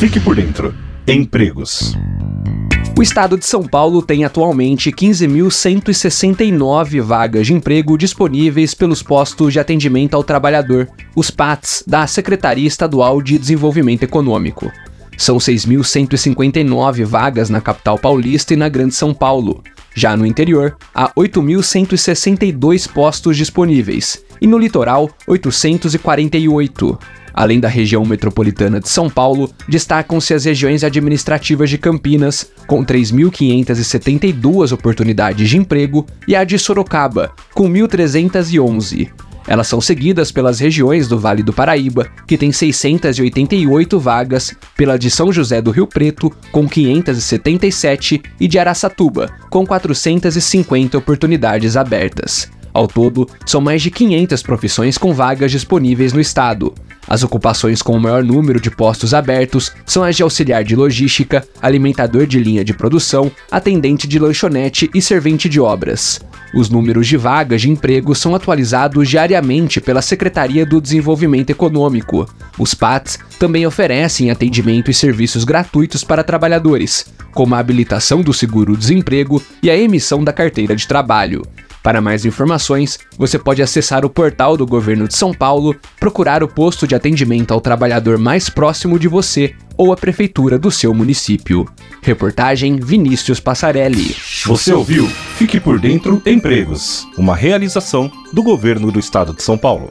Fique por dentro. Empregos. O estado de São Paulo tem atualmente 15.169 vagas de emprego disponíveis pelos postos de atendimento ao trabalhador, os PATs, da Secretaria Estadual de Desenvolvimento Econômico. São 6.159 vagas na capital paulista e na Grande São Paulo. Já no interior, há 8.162 postos disponíveis, e no litoral, 848. Além da região metropolitana de São Paulo, destacam-se as regiões administrativas de Campinas, com 3.572 oportunidades de emprego, e a de Sorocaba, com 1.311. Elas são seguidas pelas regiões do Vale do Paraíba, que tem 688 vagas, pela de São José do Rio Preto, com 577, e de Araçatuba, com 450 oportunidades abertas. Ao todo, são mais de 500 profissões com vagas disponíveis no estado. As ocupações com o maior número de postos abertos são as de auxiliar de logística, alimentador de linha de produção, atendente de lanchonete e servente de obras. Os números de vagas de emprego são atualizados diariamente pela Secretaria do Desenvolvimento Econômico. Os PATs também oferecem atendimento e serviços gratuitos para trabalhadores, como a habilitação do seguro-desemprego e a emissão da carteira de trabalho. Para mais informações, você pode acessar o portal do Governo de São Paulo, procurar o posto de atendimento ao trabalhador mais próximo de você ou a prefeitura do seu município. Reportagem Vinícius Passarelli. Você ouviu? Fique por dentro Empregos, uma realização do Governo do Estado de São Paulo.